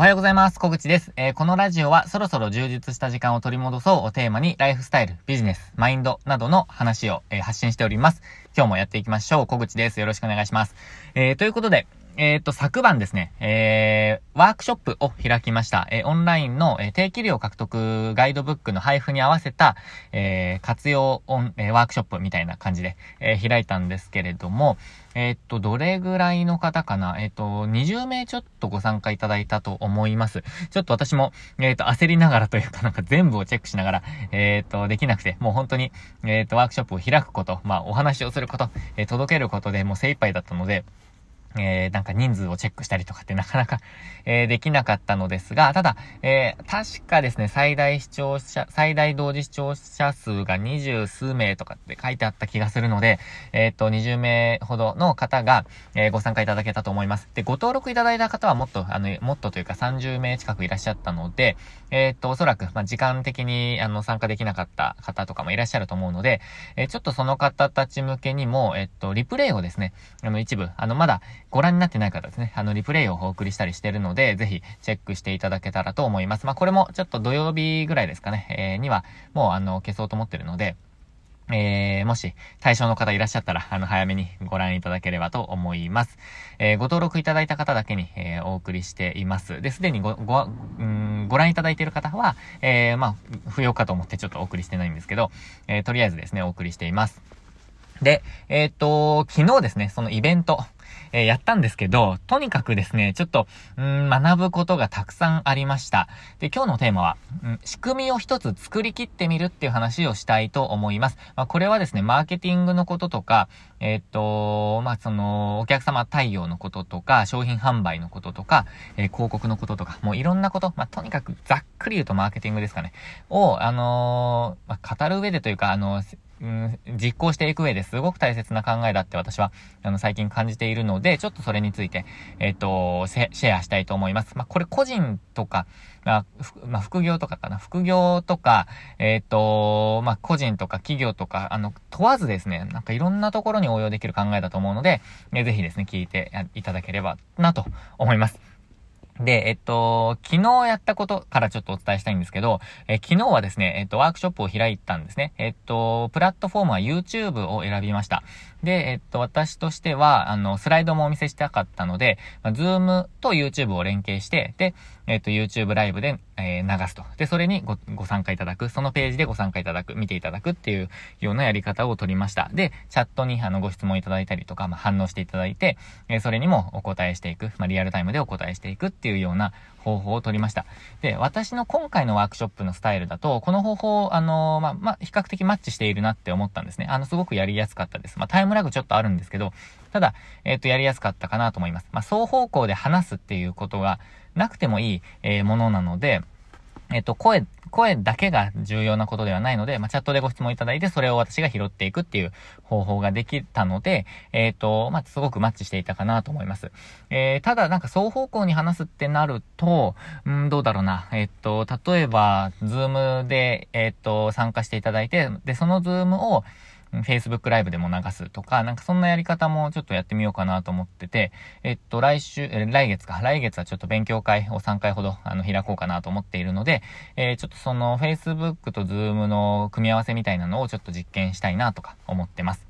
おはようございます。小口です。えー、このラジオはそろそろ充実した時間を取り戻そうをテーマにライフスタイル、ビジネス、マインドなどの話を、えー、発信しております。今日もやっていきましょう。小口です。よろしくお願いします。えー、ということで、えっ、ー、と、昨晩ですね、えー、ワークショップを開きました。えー、オンラインの、えー、定期料獲得ガイドブックの配布に合わせた、えー、活用オン、えー、ワークショップみたいな感じで、えー、開いたんですけれども、えっ、と、どれぐらいの方かな？えっ、と、20名ちょっとご参加いただいたと思います。ちょっと私も、えっ、と、焦りながらというかなんか全部をチェックしながら、えっ、と、できなくて、もう本当に、えっ、と、ワークショップを開くこと、まあ、お話をすること、え届けることでもう精一杯だったので、えー、なんか人数をチェックしたりとかってなかなか、えー、できなかったのですが、ただ、えー、確かですね、最大視聴者、最大同時視聴者数が二十数名とかって書いてあった気がするので、えっ、と、20名ほどの方が、えご参加いただけたと思います。で、ご登録いただいた方はもっと、あの、もっとというか30名近くいらっしゃったので、えっ、と、おそらく、まあ、時間的に、あの、参加できなかった方とかもいらっしゃると思うので、えちょっとその方たち向けにも、えっ、と、リプレイをですね、あの、一部、あの、まだ、ご覧になってない方ですね、あの、リプレイをお送りしたりしてるので、ぜひチェックしていただけたらと思います。まあ、これもちょっと土曜日ぐらいですかね、えー、には、もうあの、消そうと思ってるので、えー、もし、対象の方いらっしゃったら、あの、早めにご覧いただければと思います。えー、ご登録いただいた方だけに、えー、お送りしています。で、すでにご、ご、うん、ご覧いただいている方は、えー、まあ、不要かと思ってちょっとお送りしてないんですけど、えー、とりあえずですね、お送りしています。で、えっ、と、昨日ですね、そのイベント、えー、やったんですけど、とにかくですね、ちょっと、うん、学ぶことがたくさんありました。で、今日のテーマは、うん、仕組みを一つ作り切ってみるっていう話をしたいと思います。まあ、これはですね、マーケティングのこととか、えー、っと、まあ、その、お客様対応のこととか、商品販売のこととか、えー、広告のこととか、もういろんなこと、まあ、とにかくざっくり言うとマーケティングですかね、を、あの、まあ、語る上でというか、あのうん、実行していく上ですごく大切な考えだって私は、あの、最近感じているので、ちょっとそれについて、えっ、ー、と、シェアしたいと思います。まあ、これ個人とか、まあ、まあ、副業とかかな。副業とか、えっ、ー、と、まあ、個人とか企業とか、あの、問わずですね、なんかいろんなところに応用できる考えだと思うので、え、ぜひですね、聞いていただければなと思います。で、えっと、昨日やったことからちょっとお伝えしたいんですけど、え昨日はですね、えっと、ワークショップを開いたんですね。えっと、プラットフォームは YouTube を選びました。で、えっと、私としては、あの、スライドもお見せしたかったので、まあ、Zoom と YouTube を連携して、で、えっと、YouTube ライブで、えー、流すと。で、それにご、ご参加いただく。そのページでご参加いただく、見ていただくっていうようなやり方を取りました。で、チャットに、あの、ご質問いただいたりとか、まあ、反応していただいて、えー、それにもお答えしていく。まあ、リアルタイムでお答えしていくっていうような方法を取りました。で、私の今回のワークショップのスタイルだと、この方法、あの、まあ、まあ、比較的マッチしているなって思ったんですね。あの、すごくやりやすかったです。まあ、タイムラグちょっとあるんですけど、ただ、えっ、と、やりやすかったかなと思います。まあ、双方向で話すっていうことがなくてもいい、え、ものなので、えっ、と、声、声だけが重要なことではないので、まあ、チャットでご質問いただいて、それを私が拾っていくっていう方法ができたので、えっ、ー、と、まあ、すごくマッチしていたかなと思います。えー、ただ、なんか双方向に話すってなると、うん、どうだろうな。えっ、ー、と、例えば、ズームで、えっ、と、参加していただいて、で、そのズームを、Facebook ライブでも流すとか、なんかそんなやり方もちょっとやってみようかなと思ってて、えっと、来週、え来月か、来月はちょっと勉強会を3回ほど、あの、開こうかなと思っているので、えー、ちょっとその Facebook と Zoom の組み合わせみたいなのをちょっと実験したいなとか思ってます。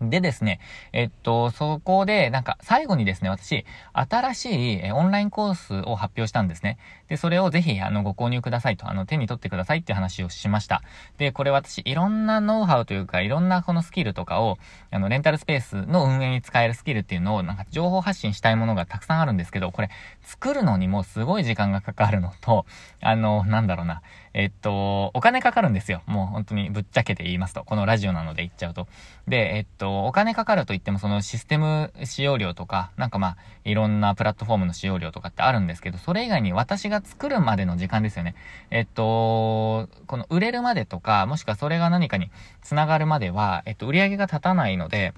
でですね、えっと、そこで、なんか、最後にですね、私、新しいオンラインコースを発表したんですね。で、それをぜひ、あの、ご購入くださいと、あの、手に取ってくださいっていう話をしました。で、これ私、いろんなノウハウというか、いろんなこのスキルとかを、あの、レンタルスペースの運営に使えるスキルっていうのを、なんか、情報発信したいものがたくさんあるんですけど、これ、作るのにもすごい時間がかかるのと、あの、なんだろうな、えっと、お金かかるんですよ。もう本当にぶっちゃけて言いますと。このラジオなので言っちゃうと。で、えっと、お金かかると言ってもそのシステム使用料とか、なんかまあ、いろんなプラットフォームの使用料とかってあるんですけど、それ以外に私が作るまでの時間ですよね。えっと、この売れるまでとか、もしくはそれが何かに繋がるまでは、えっと、売り上げが立たないので、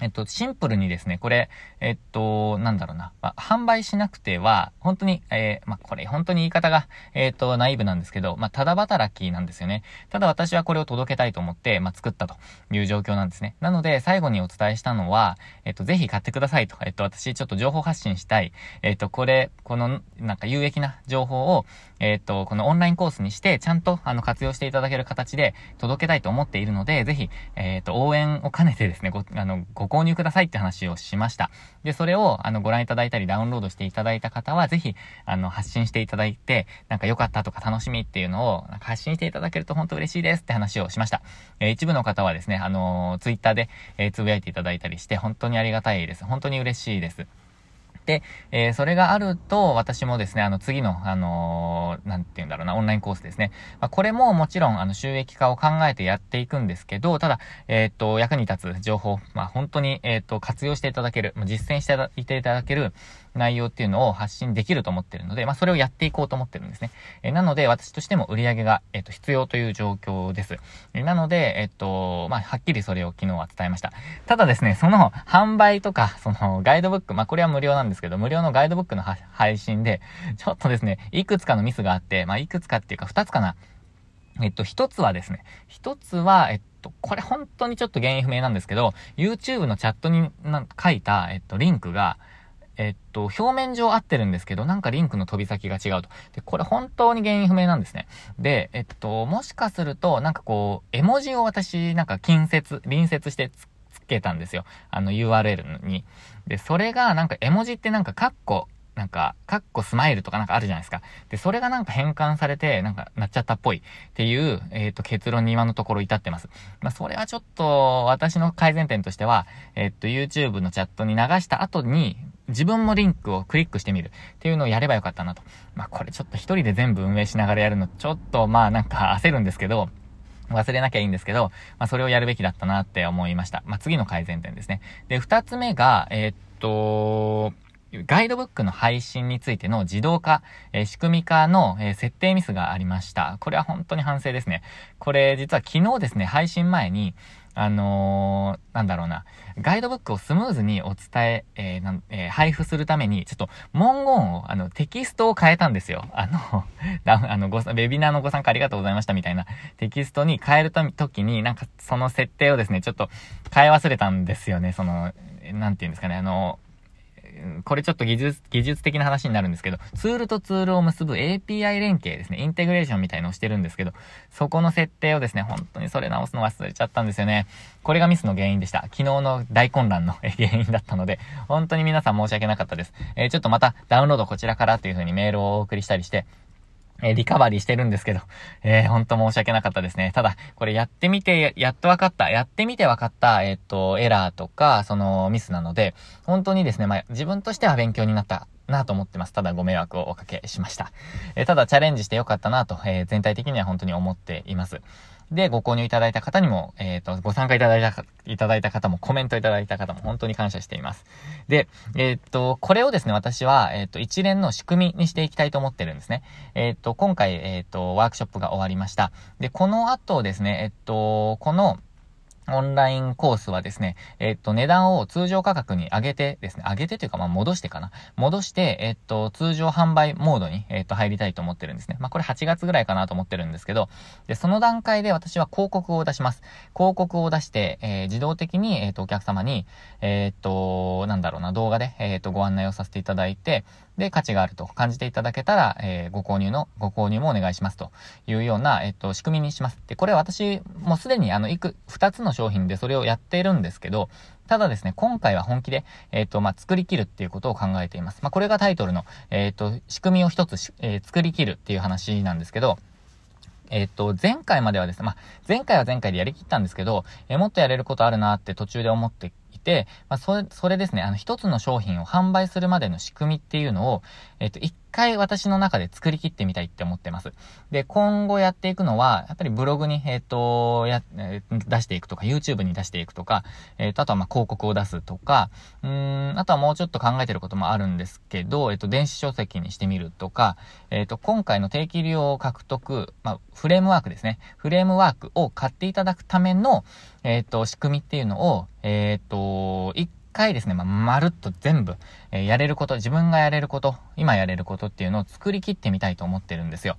えっと、シンプルにですね、これ、えっと、なんだろうな、まあ、販売しなくては、本当に、えー、まあ、これ本当に言い方が、えっと、ナイブなんですけど、まあ、ただ働きなんですよね。ただ私はこれを届けたいと思って、まあ、作ったという状況なんですね。なので、最後にお伝えしたのは、えっと、ぜひ買ってくださいと。えっと、私ちょっと情報発信したい。えっと、これ、この、なんか有益な情報を、えっと、このオンラインコースにして、ちゃんと、あの、活用していただける形で届けたいと思っているので、ぜひ、えっと、応援を兼ねてですね、ご、あの、ご購入くださいって話をしました。で、それを、あの、ご覧いただいたり、ダウンロードしていただいた方は、ぜひ、あの、発信していただいて、なんか良かったとか楽しみっていうのを、発信していただけると本当嬉しいですって話をしました。えー、一部の方はですね、あのー、ツイッターで、えー、つぶやいていただいたりして、本当にありがたいです。本当に嬉しいです。で、えー、それがあると、私もですね、あの、次の、あのー、なんて言うんだろうな、オンラインコースですね。まあ、これももちろん、あの、収益化を考えてやっていくんですけど、ただ、えっ、と、役に立つ情報、まあ、本当に、えっ、と、活用していただける、実践していただける、内容っていうのを発信できると思ってるので、まあ、それをやっていこうと思ってるんですね。えなので、私としても売り上げが、えっ、と、必要という状況です。えなので、えっ、と、まあ、はっきりそれを昨日は伝えました。ただですね、その、販売とか、その、ガイドブック、まあ、これは無料なんですけど、無料のガイドブックの配信で、ちょっとですね、いくつかのミスがあって、まあ、いくつかっていうか、二つかな。えっと、一つはですね、一つは、えっと、これ本当にちょっと原因不明なんですけど、YouTube のチャットに書いた、えっと、リンクが、えっと、表面上合ってるんですけど、なんかリンクの飛び先が違うと。で、これ本当に原因不明なんですね。で、えっと、もしかすると、なんかこう、絵文字を私、なんか近接、隣接してつけたんですよ。あの URL に。で、それがなんか絵文字ってなんかカッコ、なんか、カッコスマイルとかなんかあるじゃないですか。で、それがなんか変換されて、なんかなっちゃったっぽいっていう、えっ、ー、と、結論に今のところ至ってます。まあ、それはちょっと、私の改善点としては、えっ、ー、と、YouTube のチャットに流した後に、自分もリンクをクリックしてみるっていうのをやればよかったなと。まあ、これちょっと一人で全部運営しながらやるの、ちょっとまあなんか焦るんですけど、忘れなきゃいいんですけど、まあ、それをやるべきだったなって思いました。まあ、次の改善点ですね。で、二つ目が、えー、っと、ガイドブックの配信についての自動化、えー、仕組み化の、えー、設定ミスがありました。これは本当に反省ですね。これ実は昨日ですね、配信前に、あのー、なんだろうな、ガイドブックをスムーズにお伝え、えー、なん、えー、配布するために、ちょっと文言を、あの、テキストを変えたんですよ。あの、あの、ご、ウェビナーのご参加ありがとうございましたみたいなテキストに変えるときに、なんかその設定をですね、ちょっと変え忘れたんですよね。その、なんていうんですかね、あの、これちょっと技術、技術的な話になるんですけど、ツールとツールを結ぶ API 連携ですね、インテグレーションみたいのをしてるんですけど、そこの設定をですね、本当にそれ直すの忘れちゃったんですよね。これがミスの原因でした。昨日の大混乱の原因だったので、本当に皆さん申し訳なかったです。えー、ちょっとまたダウンロードこちらからという風にメールをお送りしたりして、えリカバリーしてるんですけど、えー、ほんと申し訳なかったですね。ただ、これやってみて、やっと分かった、やってみて分かった、えっ、と、エラーとか、そのミスなので、本当にですね、まあ、自分としては勉強になったなと思ってます。ただご迷惑をおかけしました。えー、ただチャレンジしてよかったなと、えー、全体的には本当に思っています。で、ご購入いただいた方にも、えっ、ー、と、ご参加いただいた、いただいた方も、コメントいただいた方も、本当に感謝しています。で、えっ、ー、と、これをですね、私は、えっ、ー、と、一連の仕組みにしていきたいと思ってるんですね。えっ、と、今回、えっ、と、ワークショップが終わりました。で、この後ですね、えっ、と、この、オンラインコースはですね、えっと、値段を通常価格に上げてですね、上げてというか、まあ、戻してかな。戻して、えっと、通常販売モードに、えっと、入りたいと思ってるんですね。まあ、これ8月ぐらいかなと思ってるんですけど、で、その段階で私は広告を出します。広告を出して、えー、自動的に、えっと、お客様に、えっと、なんだろうな、動画で、えっと、ご案内をさせていただいて、で、価値があると感じていただけたら、えー、ご購入の、ご購入もお願いしますというような、えっと、仕組みにします。で、これ私、もうすでにあの、いく、二つの商品でそれをやっているんですけど、ただですね、今回は本気で、えっ、ー、と、まあ、作り切るっていうことを考えています。まあ、これがタイトルの、えっ、ー、と、仕組みを一つ、えー、作り切るっていう話なんですけど、えっ、と、前回まではですね、まあ、前回は前回でやりきったんですけど、えもっとやれることあるなって途中で思ってて、まあ、それ、それですね、あの、一つの商品を販売するまでの仕組みっていうのを、えっ、と、一回私の中で作り切ってみたいって思ってます。で、今後やっていくのは、やっぱりブログに、えっ、ー、と、や、出していくとか、YouTube に出していくとか、えっ、ー、と、あとはま広告を出すとか、うん、あとはもうちょっと考えてることもあるんですけど、えっ、と、電子書籍にしてみるとか、えっ、と、今回の定期利用獲得、まあ、フレームワークですね。フレームワークを買っていただくための、えっ、と、仕組みっていうのを、えっ、と、回ですね、まあ、まるっと全部、えー、やれること、自分がやれること、今やれることっていうのを作り切ってみたいと思ってるんですよ。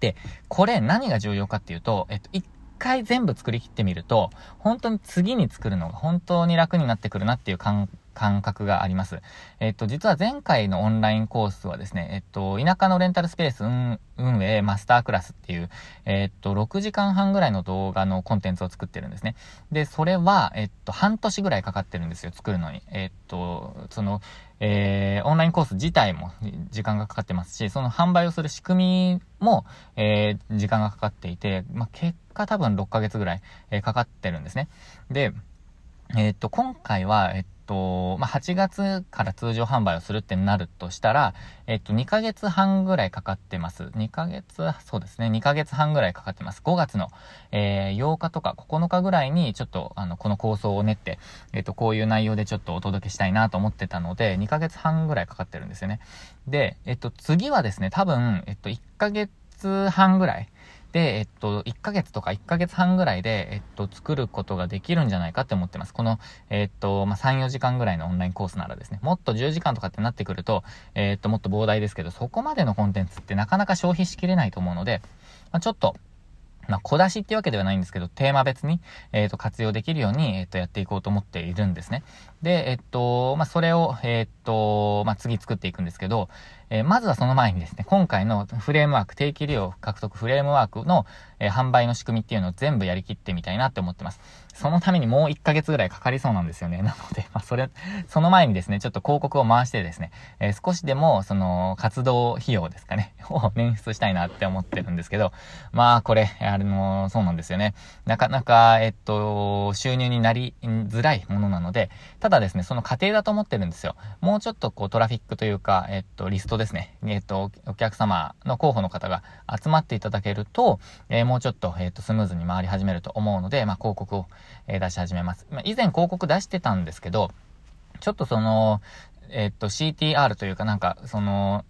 で、これ何が重要かっていうと、えっと、一回全部作り切ってみると、本当に次に作るのが本当に楽になってくるなっていう感感覚があります。えっと、実は前回のオンラインコースはですね、えっと、田舎のレンタルスペース運営マスタークラスっていう、えっと、6時間半ぐらいの動画のコンテンツを作ってるんですね。で、それは、えっと、半年ぐらいかかってるんですよ、作るのに。えっと、その、えー、オンラインコース自体も時間がかかってますし、その販売をする仕組みも、えー、時間がかかっていて、まあ、結果多分6ヶ月ぐらい、えー、かかってるんですね。で、えっと、今回は、えっと、まあ、8月から通常販売をするってなるとしたら、えっと、2ヶ月半ぐらいかかってます。2ヶ月、そうですね、2ヶ月半ぐらいかかってます。5月の、えー、8日とか9日ぐらいに、ちょっと、あの、この構想を練って、えっと、こういう内容でちょっとお届けしたいなと思ってたので、2ヶ月半ぐらいかかってるんですよね。で、えっと、次はですね、多分、えっと、1ヶ月半ぐらい、で、えっと、1ヶ月とか1ヶ月半ぐらいで、えっと、作ることができるんじゃないかって思ってます。この、えっと、まあ、3、4時間ぐらいのオンラインコースならですね、もっと10時間とかってなってくると、えっと、もっと膨大ですけど、そこまでのコンテンツってなかなか消費しきれないと思うので、まあ、ちょっと、まあ、小出しってわけではないんですけど、テーマ別に、えっ、と、活用できるように、えっ、と、やっていこうと思っているんですね。で、えっ、と、まあ、それを、えっと、まあ、次作っていくんですけど、えまずはその前にですね、今回のフレームワーク、定期利用獲得フレームワークの、え販売の仕組みっていうのを全部やりきってみたいなって思ってます。そのためにもう1ヶ月ぐらいかかりそうなんですよね。なので、まあ、それ、その前にですね、ちょっと広告を回してですね、えー、少しでも、その、活動費用ですかね、を捻出したいなって思ってるんですけど、まあ、これ、あの、そうなんですよね。なかなか、えっと、収入になりづらいものなので、たただですね、その過程だと思ってるんですよ。もうちょっとこう、トラフィックというか、えっと、リストですね。えっと、お客様の候補の方が集まっていただけると、えー、もうちょっと、えっと、スムーズに回り始めると思うので、まあ、広告を、え出し始めます。まあ、以前広告出してたんですけど、ちょっとその、えっと、CTR というかなんか、その、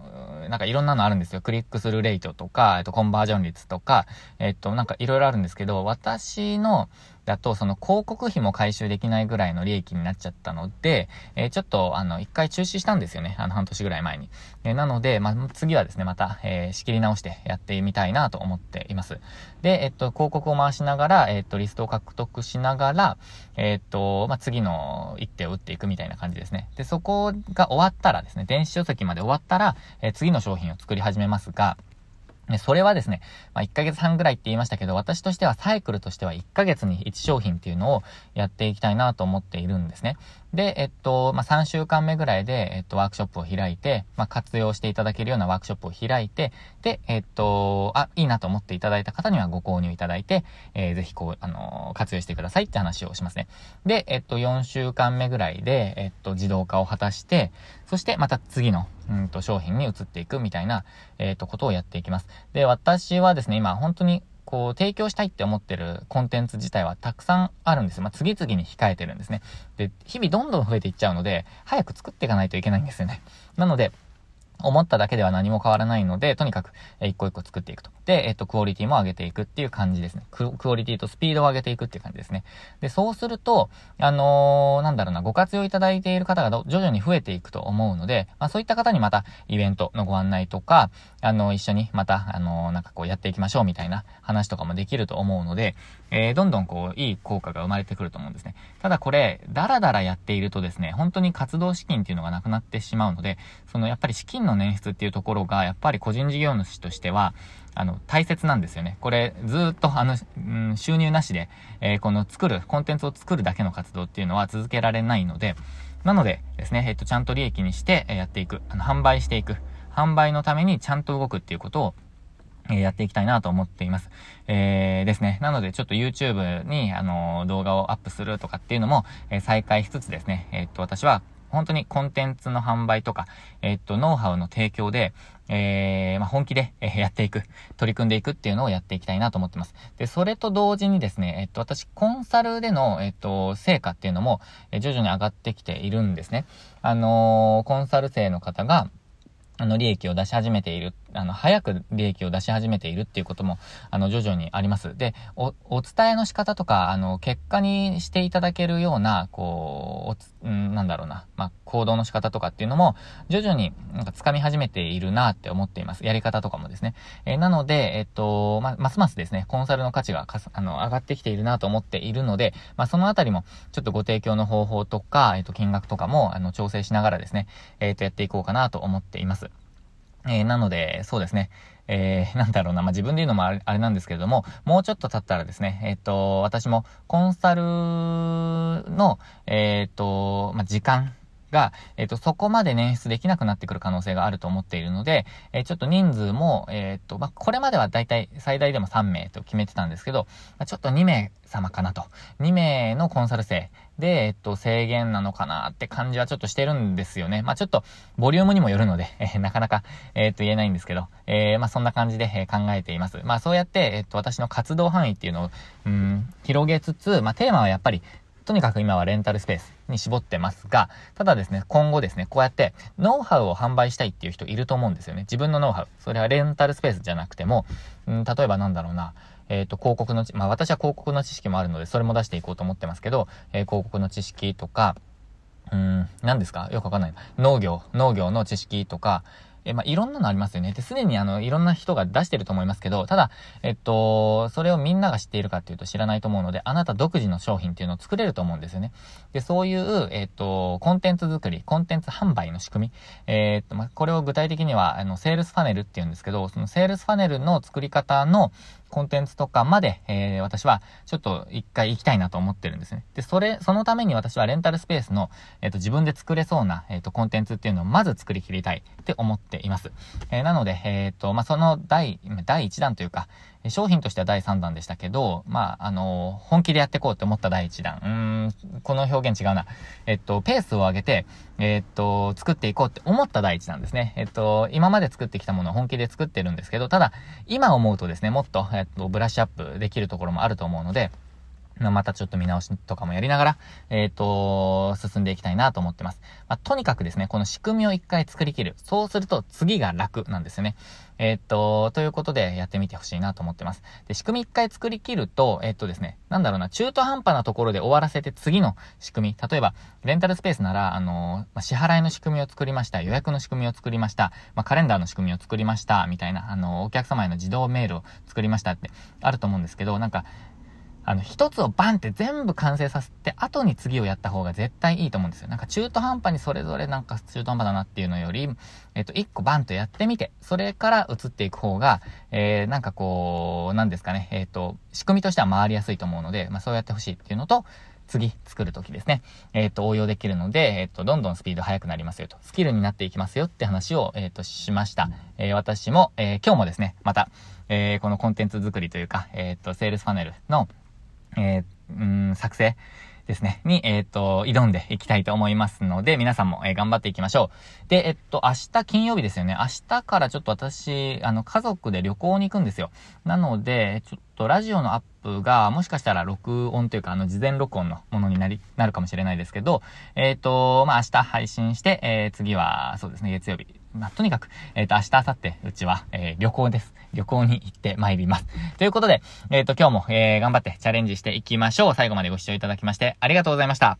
なんかいろんなのあるんですよ。クリックするレイトとか、えっと、コンバージョン率とか、えっと、なんかいろいろあるんですけど、私の、だと、その広告費も回収できないぐらいの利益になっちゃったので、えー、ちょっと、あの、一回中止したんですよね。あの、半年ぐらい前に。えー、なので、まあ、次はですね、また、えー、仕切り直してやってみたいなと思っています。で、えっと、広告を回しながら、えっと、リストを獲得しながら、えっと、まあ、次の一手を打っていくみたいな感じですね。で、そこが終わったらですね、電子書籍まで終わったら、え次の商品を作り始めますが、それはですね、まあ、1ヶ月半ぐらいって言いましたけど、私としてはサイクルとしては1ヶ月に1商品っていうのをやっていきたいなと思っているんですね。で、えっと、まあ、3週間目ぐらいで、えっと、ワークショップを開いて、まあ、活用していただけるようなワークショップを開いて、で、えっと、あ、いいなと思っていただいた方にはご購入いただいて、えー、ぜひこう、あのー、活用してくださいって話をしますね。で、えっと、4週間目ぐらいで、えっと、自動化を果たして、そしてまた次の、うんと、商品に移っていくみたいな、えっと、ことをやっていきます。で、私はですね、今、本当にこう、提供したいって思ってるコンテンツ自体はたくさんあるんです。まあ、次々に控えてるんですね。で、日々どんどん増えていっちゃうので、早く作っていかないといけないんですよね。なので、思っただけでは何も変わらないので、とにかく、一個一個作っていくと。で、えっと、クオリティも上げていくっていう感じですね。クオリティとスピードを上げていくっていう感じですね。で、そうすると、あのー、なんだろうな、ご活用いただいている方が徐々に増えていくと思うので、まあ、そういった方にまた、イベントのご案内とか、あの、一緒にまた、あのー、なんかこうやっていきましょうみたいな話とかもできると思うので、えー、どんどんこう、いい効果が生まれてくると思うんですね。ただこれ、だらだらやっているとですね、本当に活動資金っていうのがなくなってしまうので、そのやっぱり資金の捻出っていうところが、やっぱり個人事業主としては、あの、大切なんですよね。これ、ずっと、あの、うん、収入なしで、えー、この作る、コンテンツを作るだけの活動っていうのは続けられないので、なのでですね、えっと、ちゃんと利益にして、えやっていく。あの、販売していく。販売のためにちゃんと動くっていうことを、えやっていきたいなと思っています。えー、ですね。なので、ちょっと YouTube に、あの、動画をアップするとかっていうのも、え再開しつつですね、えっと、私は、本当にコンテンツの販売とか、えっと、ノウハウの提供で、えー、まあ、本気で、えー、やっていく、取り組んでいくっていうのをやっていきたいなと思ってます。で、それと同時にですね、えっと、私、コンサルでの、えっと、成果っていうのも、え徐々に上がってきているんですね。あのー、コンサル生の方が、あの、利益を出し始めている、あの、早く利益を出し始めているっていうことも、あの、徐々にあります。で、お、お伝えの仕方とか、あの、結果にしていただけるような、こう、おつ、んなんだろうな、まあ、行動の仕方とかっていうのも、徐々になんか掴み始めているなって思っています。やり方とかもですね。えー、なので、えっと、ま、ますますですね、コンサルの価値がかあの、上がってきているなと思っているので、まあ、そのあたりも、ちょっとご提供の方法とか、えっと、金額とかも、あの、調整しながらですね、えっと、やっていこうかなと思っています。えー、なので、そうですね。えー、なんだろうな、まあ、自分で言うのもあれあれなんですけれども、もうちょっと経ったらですね、えっ、と、私もコンサルの、えっ、と、まあ、時間が、えっ、と、そこまで捻出できなくなってくる可能性があると思っているので、えちょっと人数も、えっ、と、まあ、これまではだいたい最大でも3名と決めてたんですけど、まあ、ちょっと2名様かなと。2名のコンサル生で、えっと、制限なのかなって感じはちょっとしてるんですよね。まあ、ちょっと、ボリュームにもよるので、えー、なかなか、えー、っと、言えないんですけど、えー、まあ、そんな感じで、え考えています。まあ、そうやって、えっと、私の活動範囲っていうのを、うん、広げつつ、まあ、テーマはやっぱり、とにかく今はレンタルスペースに絞ってますが、ただですね、今後ですね、こうやってノウハウを販売したいっていう人いると思うんですよね。自分のノウハウ。それはレンタルスペースじゃなくても、うん、例えばなんだろうな、えっ、ー、と、広告の、まあ私は広告の知識もあるので、それも出していこうと思ってますけど、えー、広告の知識とか、うん、何ですか？よくわかんない。農業、農業の知識とか、え、まあ、いろんなのありますよね。で、すでにあの、いろんな人が出してると思いますけど、ただ、えっと、それをみんなが知っているかっていうと知らないと思うので、あなた独自の商品っていうのを作れると思うんですよね。で、そういう、えっと、コンテンツ作り、コンテンツ販売の仕組み、えー、っと、まあ、これを具体的には、あの、セールスファネルっていうんですけど、そのセールスファネルの作り方の、コンテンツとかまで、えー、私はちょっと一回行きたいなと思ってるんですね。で、それ、そのために私はレンタルスペースの、えっ、ー、と、自分で作れそうな、えっ、ー、と、コンテンツっていうのをまず作り切りたいって思っています。え、なので、えっ、と、まあ、その第、第1弾というか、商品としては第3弾でしたけど、まあ、あの、本気でやっていこうって思った第1弾。うーん、この表現違うな。えっと、ペースを上げて、えっと、作っていこうって思った第1弾ですね。えっと、今まで作ってきたものを本気で作ってるんですけど、ただ、今思うとですね、もっと、えっと、ブラッシュアップできるところもあると思うので、またちょっと見直しとかもやりながら、えっ、ー、と、進んでいきたいなと思ってます。まあ、とにかくですね、この仕組みを一回作り切る。そうすると次が楽なんですよね。えっ、と、ということでやってみてほしいなと思ってます。で、仕組み一回作り切ると、えっ、とですね、なんだろうな、中途半端なところで終わらせて次の仕組み。例えば、レンタルスペースなら、あの、まあ、支払いの仕組みを作りました。予約の仕組みを作りました。まあ、カレンダーの仕組みを作りました。みたいな、あの、お客様への自動メールを作りましたってあると思うんですけど、なんか、あの、一つをバンって全部完成させて、後に次をやった方が絶対いいと思うんですよ。なんか中途半端にそれぞれなんか中途半端だなっていうのより、えっと、一個バンとやってみて、それから移っていく方が、えー、なんかこう、なんですかね、えっ、と、仕組みとしては回りやすいと思うので、まあそうやってほしいっていうのと、次作るときですね。えっ、ー、と、応用できるので、えっ、ー、と、どんどんスピード速くなりますよと。スキルになっていきますよって話を、えっ、ー、と、しました。え私も、え今日もですね、また、えーこのコンテンツ作りというか、えっ、と、セールスパネルの、えー、うん、作成ですね、に、えっ、ー、と、挑んでいきたいと思いますので、皆さんも、えー、頑張っていきましょう。で、えっと、明日金曜日ですよね。明日からちょっと私、あの、家族で旅行に行くんですよ。なので、ちょっとラジオのアップが、もしかしたら録音というか、あの、事前録音のものになり、なるかもしれないですけど、えっ、ー、と、まあ、明日配信して、え、次は、そうですね、月曜日、まあ、とにかく、えっ、と、明日、明後日、うちは、え、旅行です。旅行に行って参ります。ということで、えっ、ー、と、今日も、えー、頑張ってチャレンジしていきましょう。最後までご視聴いただきまして、ありがとうございました。